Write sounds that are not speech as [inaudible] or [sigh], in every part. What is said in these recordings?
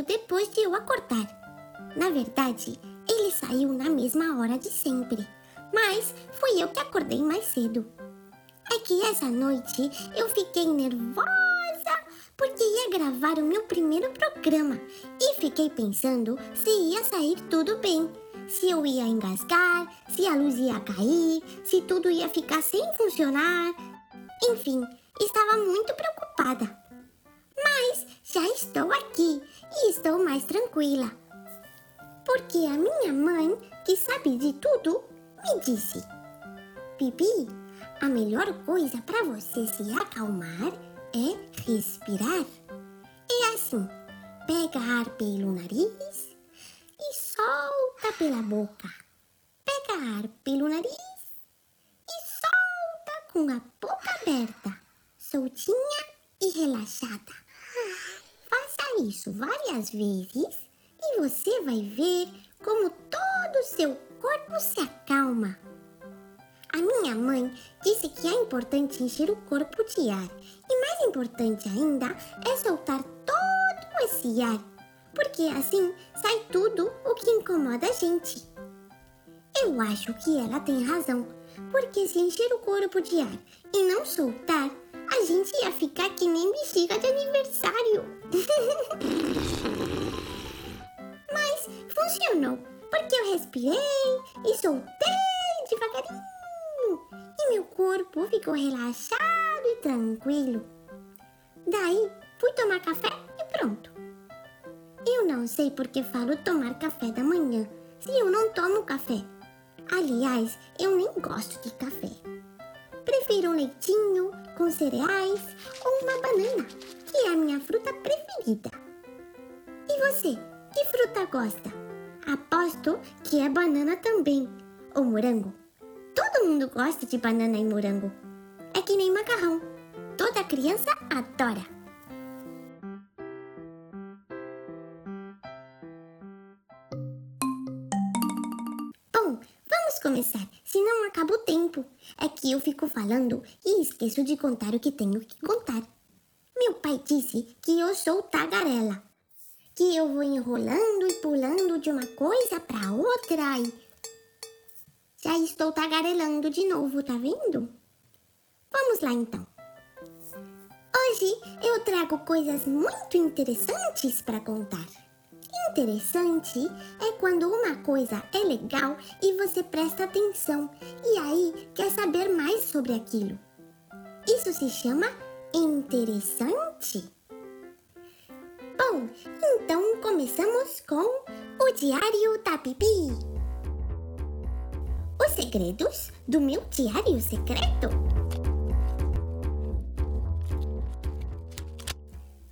saiu depois de eu acordar. Na verdade, ele saiu na mesma hora de sempre, mas fui eu que acordei mais cedo. É que essa noite eu fiquei nervosa porque ia gravar o meu primeiro programa e fiquei pensando se ia sair tudo bem, se eu ia engasgar, se a luz ia cair, se tudo ia ficar sem funcionar. Enfim, estava muito preocupada. Mas já estou aqui e estou mais tranquila. Porque a minha mãe, que sabe de tudo, me disse: Bibi, a melhor coisa para você se acalmar é respirar. É assim: pega ar pelo nariz e solta pela boca. Pega ar pelo nariz e solta com a boca aberta, soltinha e relaxada. Isso várias vezes e você vai ver como todo o seu corpo se acalma. A minha mãe disse que é importante encher o corpo de ar e mais importante ainda é soltar todo esse ar, porque assim sai tudo o que incomoda a gente. Eu acho que ela tem razão, porque se encher o corpo de ar e não soltar, a gente ia ficar que nem bexiga de aniversário. [laughs] Mas funcionou, porque eu respirei e soltei devagarinho e meu corpo ficou relaxado e tranquilo. Daí fui tomar café e pronto. Eu não sei por que falo tomar café da manhã se eu não tomo café. Aliás, eu nem gosto de café. Prefiro um leitinho com cereais ou uma banana, que é a minha fruta preferida. E você, que fruta gosta? Aposto que é banana também, ou morango. Todo mundo gosta de banana e morango. É que nem macarrão. Toda criança adora. É que eu fico falando e esqueço de contar o que tenho que contar. Meu pai disse que eu sou tagarela, que eu vou enrolando e pulando de uma coisa para outra e já estou tagarelando de novo, tá vendo? Vamos lá então. Hoje eu trago coisas muito interessantes para contar. Interessante é quando uma coisa é legal e você presta atenção e aí quer saber mais sobre aquilo. Isso se chama interessante. Bom, então começamos com o Diário da Bibi. Os segredos do meu diário secreto.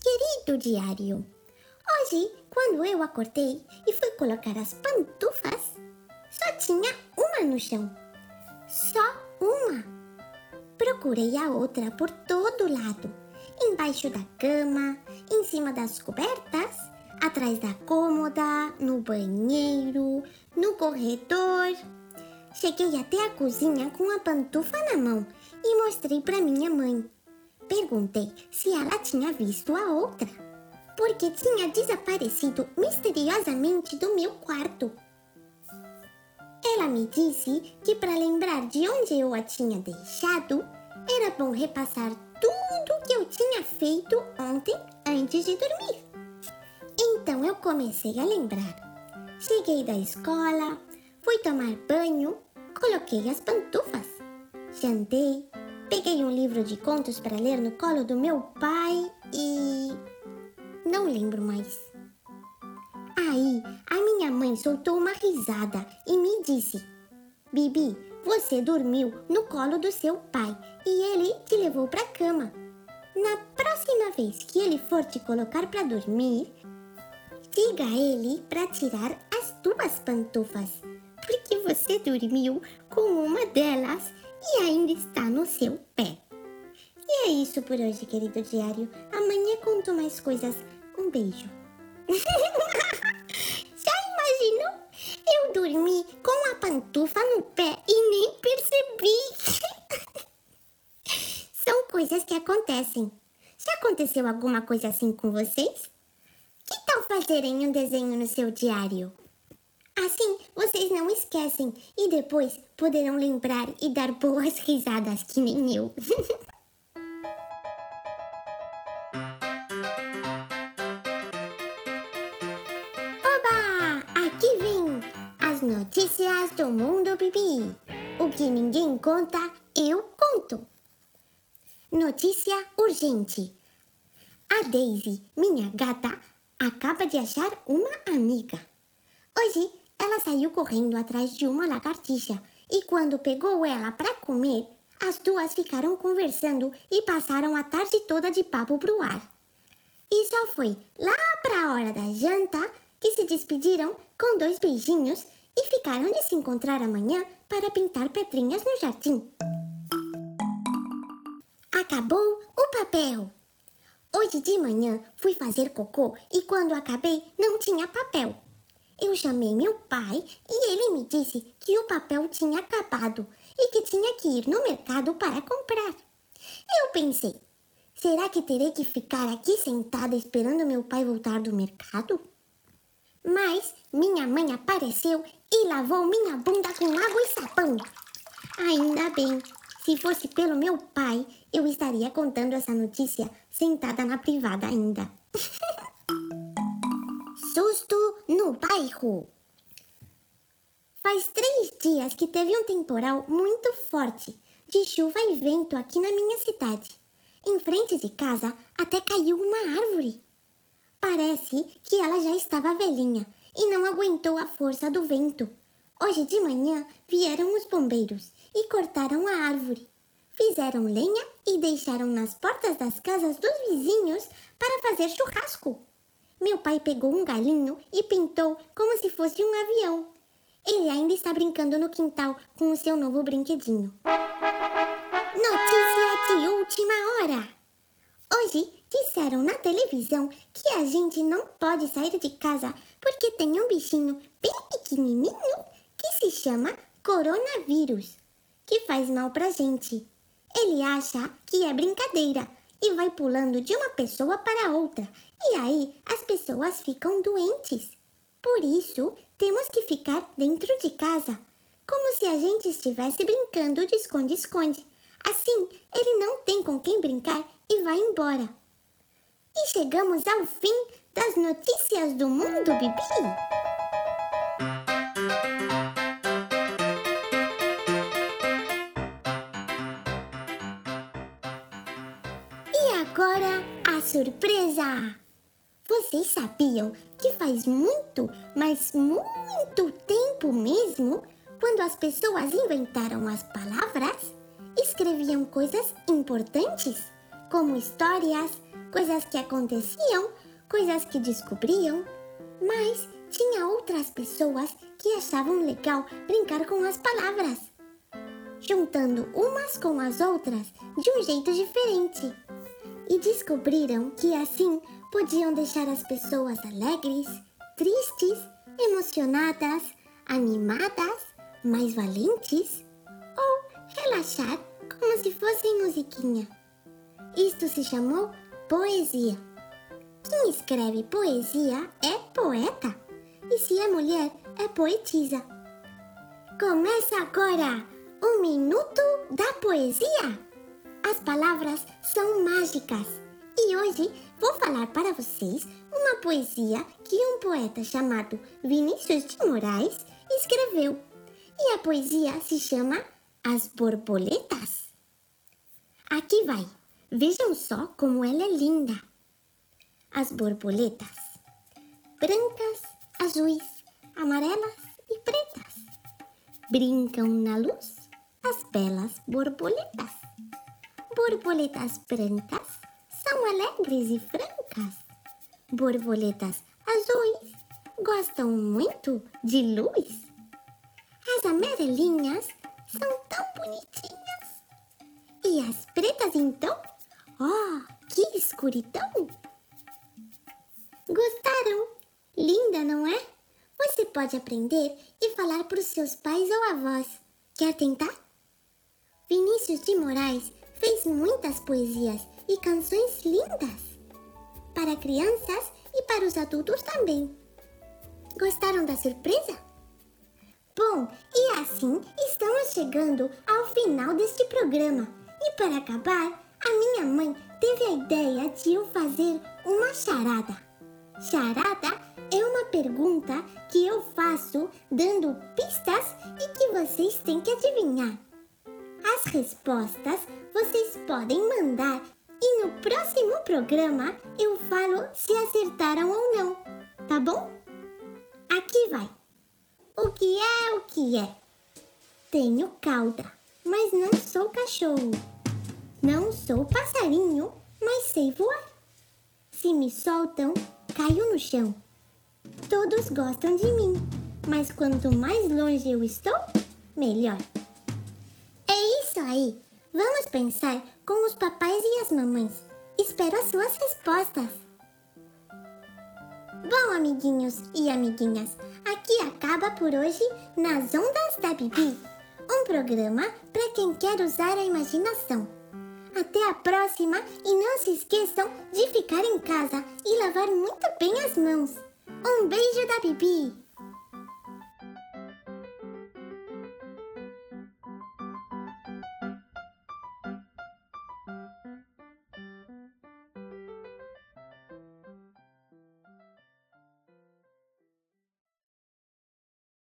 Querido diário, hoje, quando eu acordei e fui colocar as pantufas, só tinha uma no chão. Só uma. Procurei a outra por todo lado embaixo da cama, em cima das cobertas, atrás da cômoda, no banheiro, no corredor. Cheguei até a cozinha com a pantufa na mão e mostrei para minha mãe. Perguntei se ela tinha visto a outra, porque tinha desaparecido misteriosamente do meu quarto. Ela me disse que para lembrar de onde eu a tinha deixado, era bom repassar tudo que eu tinha feito ontem antes de dormir. Então eu comecei a lembrar. Cheguei da escola, fui tomar banho Coloquei as pantufas. Jantei, peguei um livro de contos para ler no colo do meu pai e. Não lembro mais. Aí, a minha mãe soltou uma risada e me disse: Bibi, você dormiu no colo do seu pai e ele te levou para a cama. Na próxima vez que ele for te colocar para dormir, diga a ele para tirar as tuas pantufas porque você dormiu com uma delas e ainda está no seu pé. E é isso por hoje, querido diário. Amanhã conto mais coisas. Um beijo. [laughs] Já imaginou? Eu dormi com a pantufa no pé e nem percebi. [laughs] São coisas que acontecem. Já aconteceu alguma coisa assim com vocês? Que tal fazerem um desenho no seu diário. Assim, vocês não esquecem e depois poderão lembrar e dar boas risadas que nem eu. [laughs] do mundo bibi. O que ninguém conta, eu conto. Notícia urgente. A Daisy, minha gata, acaba de achar uma amiga. Hoje ela saiu correndo atrás de uma lagartixa e quando pegou ela para comer, as duas ficaram conversando e passaram a tarde toda de papo pro ar. E só foi lá para a hora da janta que se despediram com dois beijinhos e ficaram de se encontrar amanhã para pintar pedrinhas no jardim. Acabou o papel. Hoje de manhã fui fazer cocô e quando acabei não tinha papel. Eu chamei meu pai e ele me disse que o papel tinha acabado e que tinha que ir no mercado para comprar. Eu pensei, será que terei que ficar aqui sentada esperando meu pai voltar do mercado? Mas minha mãe apareceu e lavou minha bunda com água e sabão. Ainda bem, se fosse pelo meu pai, eu estaria contando essa notícia sentada na privada ainda. [laughs] Susto no bairro. Faz três dias que teve um temporal muito forte, de chuva e vento aqui na minha cidade. Em frente de casa até caiu uma árvore. Parece que ela já estava velhinha e não aguentou a força do vento. Hoje de manhã vieram os bombeiros e cortaram a árvore. Fizeram lenha e deixaram nas portas das casas dos vizinhos para fazer churrasco. Meu pai pegou um galinho e pintou como se fosse um avião. Ele ainda está brincando no quintal com o seu novo brinquedinho. Notícia de última disseram na televisão que a gente não pode sair de casa porque tem um bichinho bem pequenininho que se chama coronavírus, que faz mal pra gente. Ele acha que é brincadeira e vai pulando de uma pessoa para outra, e aí as pessoas ficam doentes. Por isso, temos que ficar dentro de casa, como se a gente estivesse brincando de esconde-esconde. Assim, ele não tem com quem brincar e vai embora. E chegamos ao fim das notícias do mundo, Bibi. agora a surpresa! Vocês sabiam que faz muito, mas muito tempo mesmo, quando as pessoas inventaram as palavras, escreviam coisas importantes, como histórias, coisas que aconteciam, coisas que descobriam, mas tinha outras pessoas que achavam legal brincar com as palavras, juntando umas com as outras de um jeito diferente e descobriram que assim podiam deixar as pessoas alegres, tristes, emocionadas, animadas, mais valentes ou relaxar como se fosse musiquinha. Isto se chamou poesia. Quem escreve poesia é poeta, e se é mulher, é poetisa. Começa agora o Minuto da Poesia! As palavras são mágicas e hoje vou falar para vocês uma poesia que um poeta chamado Vinícius de Moraes escreveu. E a poesia se chama As Borboletas. Aqui vai. Vejam só como ela é linda. As borboletas, brancas, azuis, amarelas e pretas, brincam na luz as belas borboletas borboletas brancas são alegres e francas. Borboletas azuis gostam muito de luz. As amarelinhas são tão bonitinhas. E as pretas, então? Oh, que escuridão! Gostaram? Linda, não é? Você pode aprender e falar para os seus pais ou avós. Quer tentar? Vinícius de Moraes fez muitas poesias e canções lindas para crianças e para os adultos também. Gostaram da surpresa? Bom, e assim estamos chegando ao final deste programa. E para acabar, a minha mãe teve a ideia de eu fazer uma charada. Charada é uma pergunta que eu faço dando pistas e que vocês têm que adivinhar. As respostas vocês podem mandar e no próximo programa eu falo se acertaram ou não, tá bom? Aqui vai. O que é o que é? Tenho cauda, mas não sou cachorro. Não sou passarinho, mas sei voar. Se me soltam, caio no chão. Todos gostam de mim, mas quanto mais longe eu estou, melhor. É isso aí. Vamos pensar com os papais e as mamães. Espero as suas respostas. Bom, amiguinhos e amiguinhas, aqui acaba por hoje Nas Ondas da Bibi, um programa para quem quer usar a imaginação. Até a próxima e não se esqueçam de ficar em casa e lavar muito bem as mãos. Um beijo da Bibi!